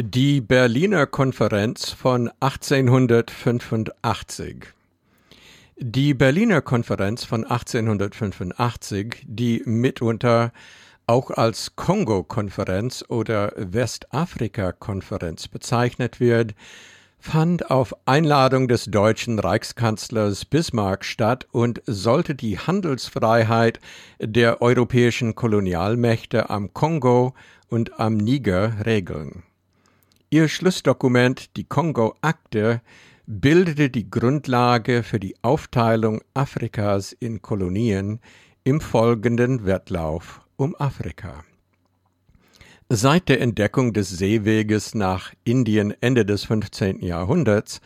Die Berliner Konferenz von 1885 Die Berliner Konferenz von 1885, die mitunter auch als Kongo-Konferenz oder Westafrika-Konferenz bezeichnet wird, fand auf Einladung des deutschen Reichskanzlers Bismarck statt und sollte die Handelsfreiheit der europäischen Kolonialmächte am Kongo und am Niger regeln. Ihr Schlussdokument, die Kongo-Akte, bildete die Grundlage für die Aufteilung Afrikas in Kolonien im folgenden Wettlauf um Afrika. Seit der Entdeckung des Seeweges nach Indien Ende des 15. Jahrhunderts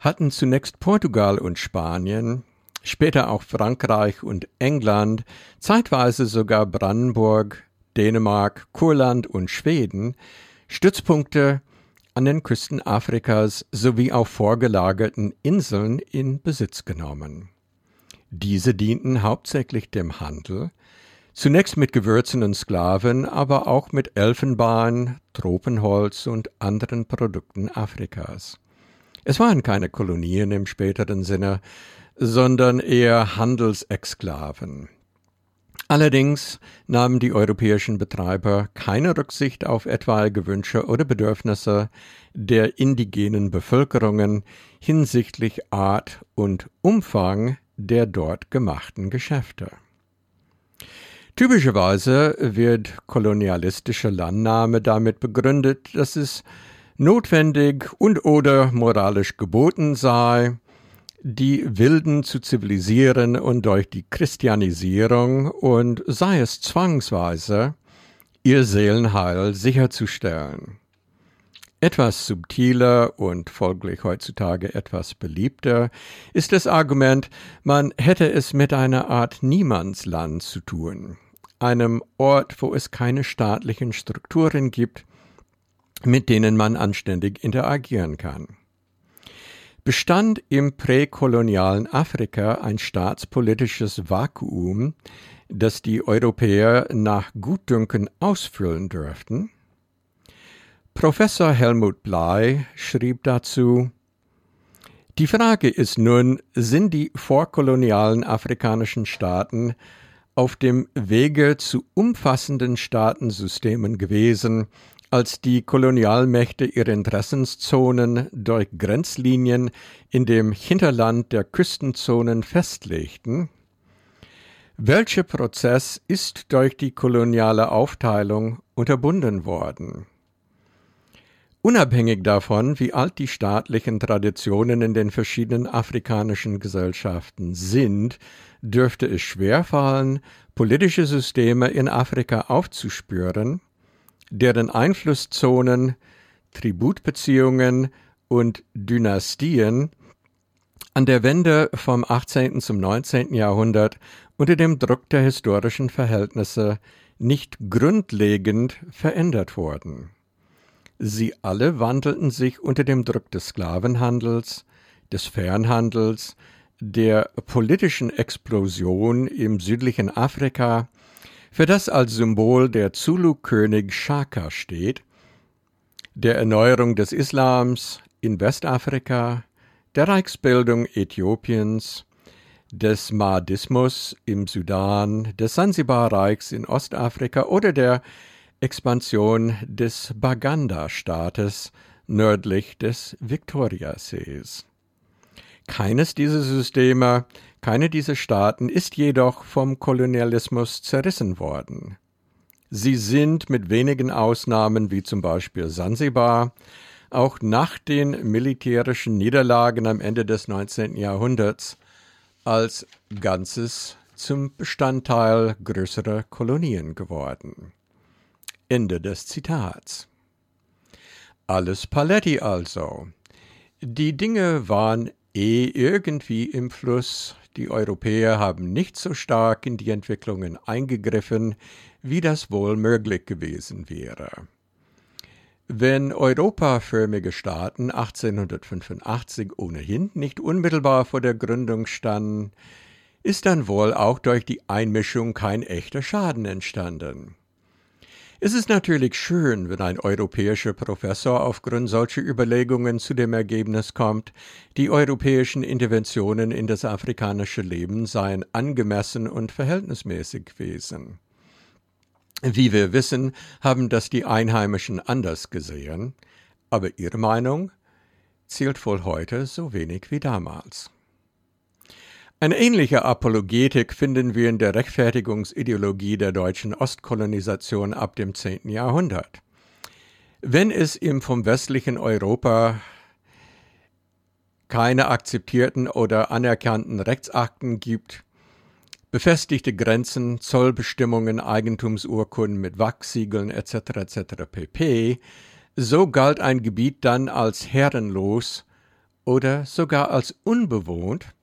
hatten zunächst Portugal und Spanien, später auch Frankreich und England, zeitweise sogar Brandenburg, Dänemark, Kurland und Schweden Stützpunkte an den Küsten Afrikas sowie auf vorgelagerten Inseln in Besitz genommen. Diese dienten hauptsächlich dem Handel, zunächst mit Gewürzen und Sklaven, aber auch mit Elfenbein, Tropenholz und anderen Produkten Afrikas. Es waren keine Kolonien im späteren Sinne, sondern eher Handelsexklaven. Allerdings nahmen die europäischen Betreiber keine Rücksicht auf etwaige Wünsche oder Bedürfnisse der indigenen Bevölkerungen hinsichtlich Art und Umfang der dort gemachten Geschäfte. Typischerweise wird kolonialistische Landnahme damit begründet, dass es notwendig und oder moralisch geboten sei, die Wilden zu zivilisieren und durch die Christianisierung und sei es zwangsweise ihr Seelenheil sicherzustellen. Etwas subtiler und folglich heutzutage etwas beliebter ist das Argument, man hätte es mit einer Art Niemandsland zu tun, einem Ort, wo es keine staatlichen Strukturen gibt, mit denen man anständig interagieren kann bestand im präkolonialen Afrika ein staatspolitisches Vakuum, das die Europäer nach Gutdünken ausfüllen dürften? Professor Helmut Blei schrieb dazu Die Frage ist nun, sind die vorkolonialen afrikanischen Staaten auf dem Wege zu umfassenden Staatensystemen gewesen, als die Kolonialmächte ihre Interessenszonen durch Grenzlinien in dem Hinterland der Küstenzonen festlegten, welcher Prozess ist durch die koloniale Aufteilung unterbunden worden? Unabhängig davon, wie alt die staatlichen Traditionen in den verschiedenen afrikanischen Gesellschaften sind, dürfte es schwerfallen, politische Systeme in Afrika aufzuspüren, deren Einflusszonen, Tributbeziehungen und Dynastien an der Wende vom 18. zum 19. Jahrhundert unter dem Druck der historischen Verhältnisse nicht grundlegend verändert wurden. Sie alle wandelten sich unter dem Druck des Sklavenhandels, des Fernhandels, der politischen Explosion im südlichen Afrika für das als Symbol der Zulu-König Shaka steht, der Erneuerung des Islams in Westafrika, der Reichsbildung Äthiopiens, des Mahdismus im Sudan, des Sansibar-Reichs in Ostafrika oder der Expansion des Baganda-Staates nördlich des Viktoriasees. Keines dieser Systeme keine dieser Staaten ist jedoch vom Kolonialismus zerrissen worden. Sie sind mit wenigen Ausnahmen wie zum Beispiel Sansibar auch nach den militärischen Niederlagen am Ende des 19. Jahrhunderts als Ganzes zum Bestandteil größerer Kolonien geworden. Ende des Zitats. Alles Paletti also. Die Dinge waren eh irgendwie im Fluss, die Europäer haben nicht so stark in die Entwicklungen eingegriffen, wie das wohl möglich gewesen wäre. Wenn europaförmige Staaten 1885 ohnehin nicht unmittelbar vor der Gründung standen, ist dann wohl auch durch die Einmischung kein echter Schaden entstanden. Es ist natürlich schön, wenn ein europäischer Professor aufgrund solcher Überlegungen zu dem Ergebnis kommt, die europäischen Interventionen in das afrikanische Leben seien angemessen und verhältnismäßig gewesen. Wie wir wissen, haben das die Einheimischen anders gesehen, aber ihre Meinung zählt wohl heute so wenig wie damals. Eine ähnliche Apologetik finden wir in der Rechtfertigungsideologie der deutschen Ostkolonisation ab dem 10. Jahrhundert. Wenn es im vom westlichen Europa keine akzeptierten oder anerkannten Rechtsakten gibt, befestigte Grenzen, Zollbestimmungen, Eigentumsurkunden mit Wachsiegeln etc. etc. pp., so galt ein Gebiet dann als herrenlos oder sogar als unbewohnt,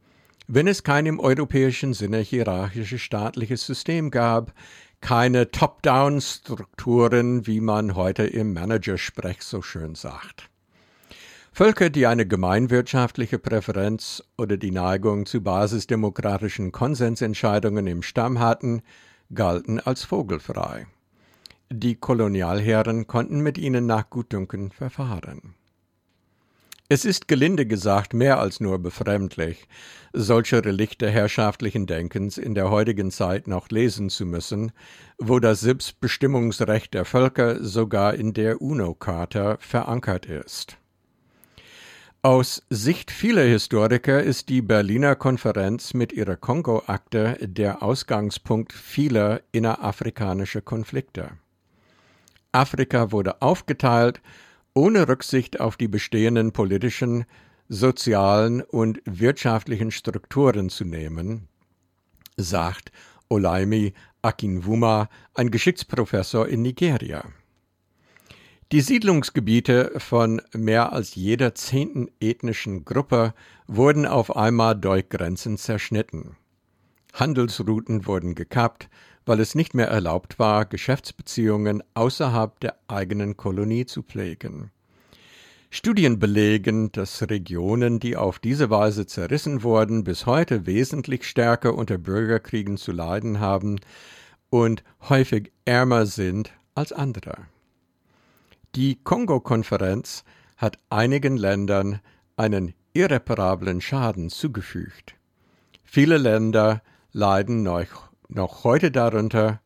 wenn es kein im europäischen Sinne hierarchisches staatliches System gab, keine Top-Down-Strukturen, wie man heute im Managersprech so schön sagt. Völker, die eine gemeinwirtschaftliche Präferenz oder die Neigung zu basisdemokratischen Konsensentscheidungen im Stamm hatten, galten als vogelfrei. Die Kolonialherren konnten mit ihnen nach Gutdünken verfahren. Es ist gelinde gesagt mehr als nur befremdlich, solche Relikte herrschaftlichen Denkens in der heutigen Zeit noch lesen zu müssen, wo das Selbstbestimmungsrecht der Völker sogar in der UNO-Charta verankert ist. Aus Sicht vieler Historiker ist die Berliner Konferenz mit ihrer Kongo-Akte der Ausgangspunkt vieler innerafrikanischer Konflikte. Afrika wurde aufgeteilt ohne Rücksicht auf die bestehenden politischen, sozialen und wirtschaftlichen Strukturen zu nehmen, sagt Olaimi Akinwuma, ein Geschichtsprofessor in Nigeria. Die Siedlungsgebiete von mehr als jeder zehnten ethnischen Gruppe wurden auf einmal durch Grenzen zerschnitten. Handelsrouten wurden gekappt, weil es nicht mehr erlaubt war, Geschäftsbeziehungen außerhalb der eigenen Kolonie zu pflegen. Studien belegen, dass Regionen, die auf diese Weise zerrissen wurden, bis heute wesentlich stärker unter Bürgerkriegen zu leiden haben und häufig ärmer sind als andere. Die Kongo-Konferenz hat einigen Ländern einen irreparablen Schaden zugefügt. Viele Länder leiden noch noch heute darunter,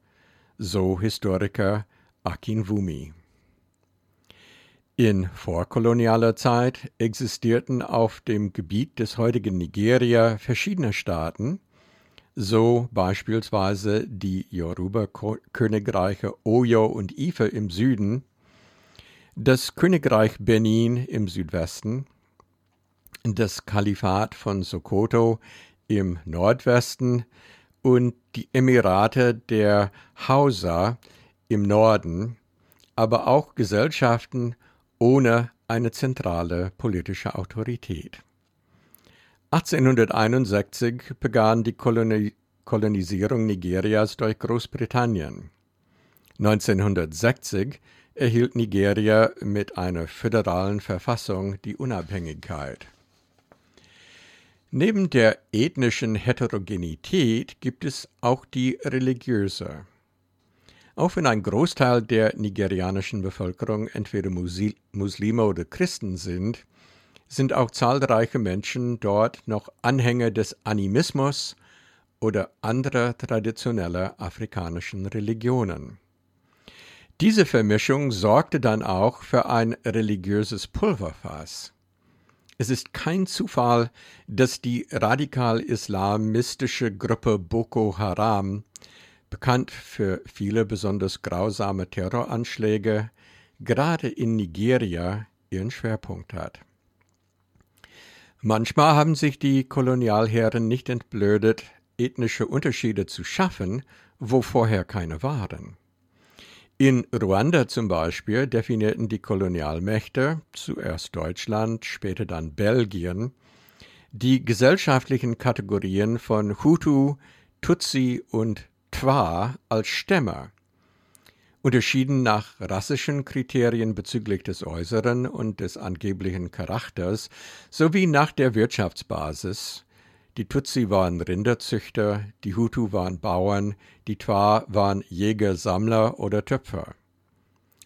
so Historiker Akin Wumi. In vorkolonialer Zeit existierten auf dem Gebiet des heutigen Nigeria verschiedene Staaten, so beispielsweise die Yoruba-Königreiche Oyo und Ife im Süden, das Königreich Benin im Südwesten, das Kalifat von Sokoto im Nordwesten und die Emirate der Hausa im Norden, aber auch Gesellschaften ohne eine zentrale politische Autorität. 1861 begann die Koloni Kolonisierung Nigerias durch Großbritannien. 1960 erhielt Nigeria mit einer föderalen Verfassung die Unabhängigkeit. Neben der ethnischen Heterogenität gibt es auch die religiöse. Auch wenn ein Großteil der nigerianischen Bevölkerung entweder Muslime oder Christen sind, sind auch zahlreiche Menschen dort noch Anhänger des Animismus oder anderer traditioneller afrikanischen Religionen. Diese Vermischung sorgte dann auch für ein religiöses Pulverfass. Es ist kein Zufall, dass die radikal-islamistische Gruppe Boko Haram, bekannt für viele besonders grausame Terroranschläge, gerade in Nigeria ihren Schwerpunkt hat. Manchmal haben sich die Kolonialherren nicht entblödet, ethnische Unterschiede zu schaffen, wo vorher keine waren. In Ruanda zum Beispiel definierten die Kolonialmächte, zuerst Deutschland, später dann Belgien, die gesellschaftlichen Kategorien von Hutu, Tutsi und Twa als Stämme, unterschieden nach rassischen Kriterien bezüglich des äußeren und des angeblichen Charakters sowie nach der Wirtschaftsbasis, die Tutsi waren Rinderzüchter, die Hutu waren Bauern, die Twa waren Jäger, Sammler oder Töpfer.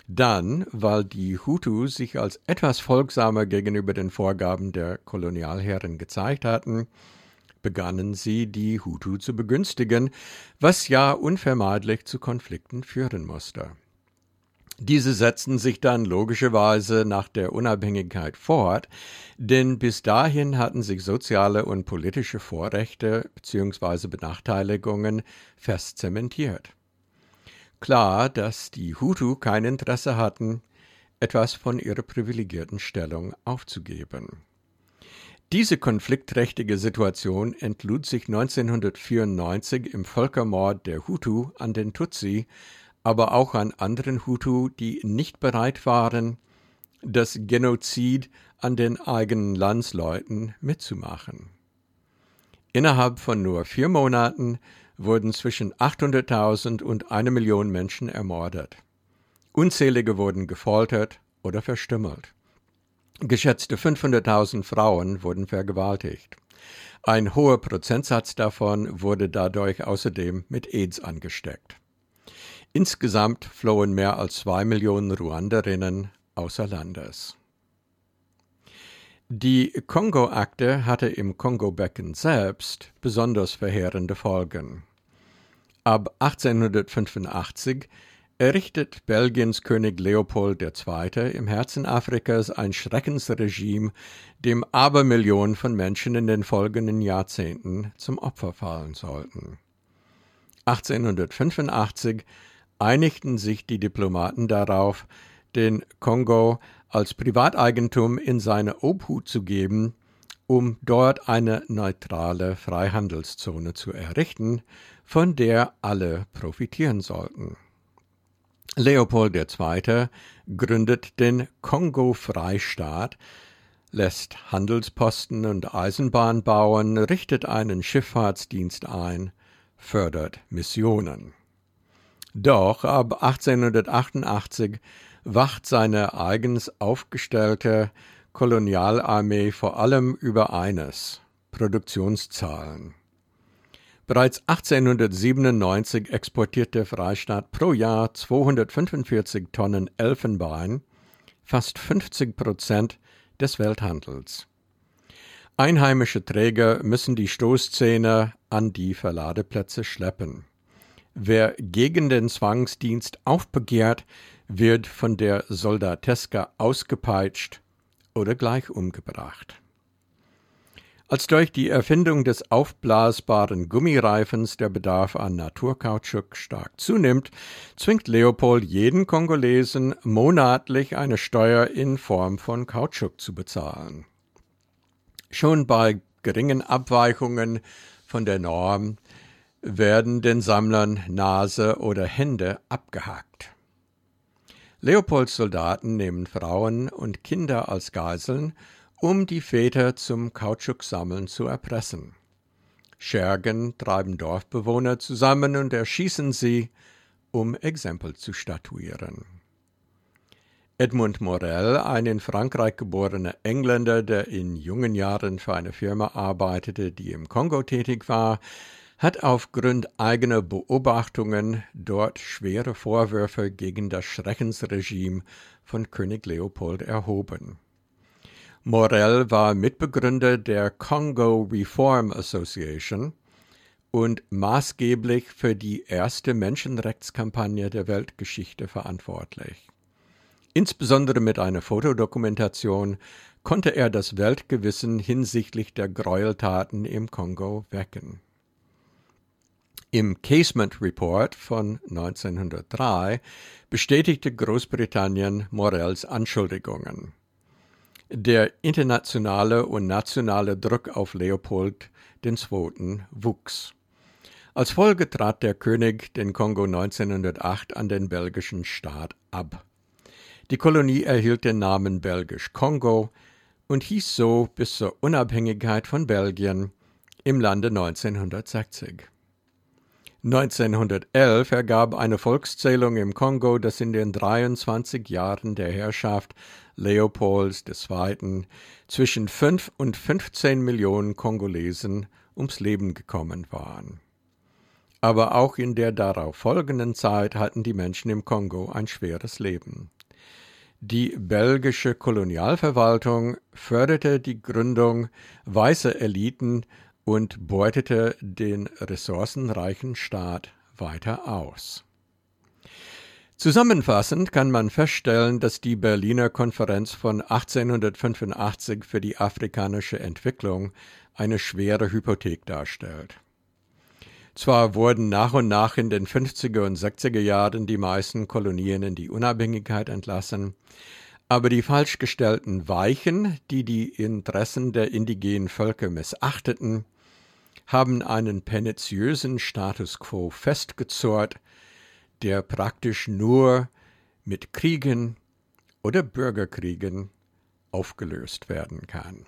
Dann, weil die Hutu sich als etwas folgsamer gegenüber den Vorgaben der Kolonialherren gezeigt hatten, begannen sie, die Hutu zu begünstigen, was ja unvermeidlich zu Konflikten führen musste. Diese setzten sich dann logischerweise nach der Unabhängigkeit fort, denn bis dahin hatten sich soziale und politische Vorrechte bzw. Benachteiligungen fest zementiert. Klar, dass die Hutu kein Interesse hatten, etwas von ihrer privilegierten Stellung aufzugeben. Diese konfliktträchtige Situation entlud sich 1994 im Völkermord der Hutu an den Tutsi, aber auch an anderen Hutu, die nicht bereit waren, das Genozid an den eigenen Landsleuten mitzumachen. Innerhalb von nur vier Monaten wurden zwischen 800.000 und eine Million Menschen ermordet. Unzählige wurden gefoltert oder verstümmelt. Geschätzte 500.000 Frauen wurden vergewaltigt. Ein hoher Prozentsatz davon wurde dadurch außerdem mit AIDS angesteckt. Insgesamt flohen mehr als zwei Millionen Ruanderinnen außer Landes. Die Kongo-Akte hatte im Kongo-Becken selbst besonders verheerende Folgen. Ab 1885 errichtet Belgiens König Leopold II. im Herzen Afrikas ein Schreckensregime, dem Abermillionen von Menschen in den folgenden Jahrzehnten zum Opfer fallen sollten. 1885 einigten sich die Diplomaten darauf, den Kongo als Privateigentum in seine Obhut zu geben, um dort eine neutrale Freihandelszone zu errichten, von der alle profitieren sollten. Leopold II. gründet den Kongo-Freistaat, lässt Handelsposten und Eisenbahn bauen, richtet einen Schifffahrtsdienst ein, fördert Missionen. Doch ab 1888 wacht seine eigens aufgestellte Kolonialarmee vor allem über eines Produktionszahlen. Bereits 1897 exportiert der Freistaat pro Jahr 245 Tonnen Elfenbein, fast 50 Prozent des Welthandels. Einheimische Träger müssen die Stoßzähne an die Verladeplätze schleppen. Wer gegen den Zwangsdienst aufbegehrt, wird von der Soldateska ausgepeitscht oder gleich umgebracht. Als durch die Erfindung des aufblasbaren Gummireifens der Bedarf an Naturkautschuk stark zunimmt, zwingt Leopold jeden Kongolesen monatlich eine Steuer in Form von Kautschuk zu bezahlen. Schon bei geringen Abweichungen von der Norm werden den Sammlern Nase oder Hände abgehackt. Leopolds Soldaten nehmen Frauen und Kinder als Geiseln, um die Väter zum Kautschuksammeln zu erpressen. Schergen treiben Dorfbewohner zusammen und erschießen sie, um Exempel zu statuieren. Edmund Morel, ein in Frankreich geborener Engländer, der in jungen Jahren für eine Firma arbeitete, die im Kongo tätig war, hat aufgrund eigener Beobachtungen dort schwere Vorwürfe gegen das Schreckensregime von König Leopold erhoben. Morel war Mitbegründer der Congo Reform Association und maßgeblich für die erste Menschenrechtskampagne der Weltgeschichte verantwortlich. Insbesondere mit einer Fotodokumentation konnte er das Weltgewissen hinsichtlich der Gräueltaten im Kongo wecken. Im Casement Report von 1903 bestätigte Großbritannien Morells Anschuldigungen. Der internationale und nationale Druck auf Leopold II. wuchs. Als Folge trat der König den Kongo 1908 an den belgischen Staat ab. Die Kolonie erhielt den Namen Belgisch Kongo und hieß so bis zur Unabhängigkeit von Belgien im Lande 1960. 1911 ergab eine Volkszählung im Kongo, dass in den 23 Jahren der Herrschaft Leopolds II. zwischen 5 und 15 Millionen Kongolesen ums Leben gekommen waren. Aber auch in der darauf folgenden Zeit hatten die Menschen im Kongo ein schweres Leben. Die belgische Kolonialverwaltung förderte die Gründung weißer Eliten und beutete den ressourcenreichen Staat weiter aus. Zusammenfassend kann man feststellen, dass die Berliner Konferenz von 1885 für die afrikanische Entwicklung eine schwere Hypothek darstellt. Zwar wurden nach und nach in den 50er und 60er Jahren die meisten Kolonien in die Unabhängigkeit entlassen, aber die falsch gestellten Weichen, die die Interessen der indigenen Völker missachteten, haben einen perniciösen Status quo festgezurrt, der praktisch nur mit Kriegen oder Bürgerkriegen aufgelöst werden kann.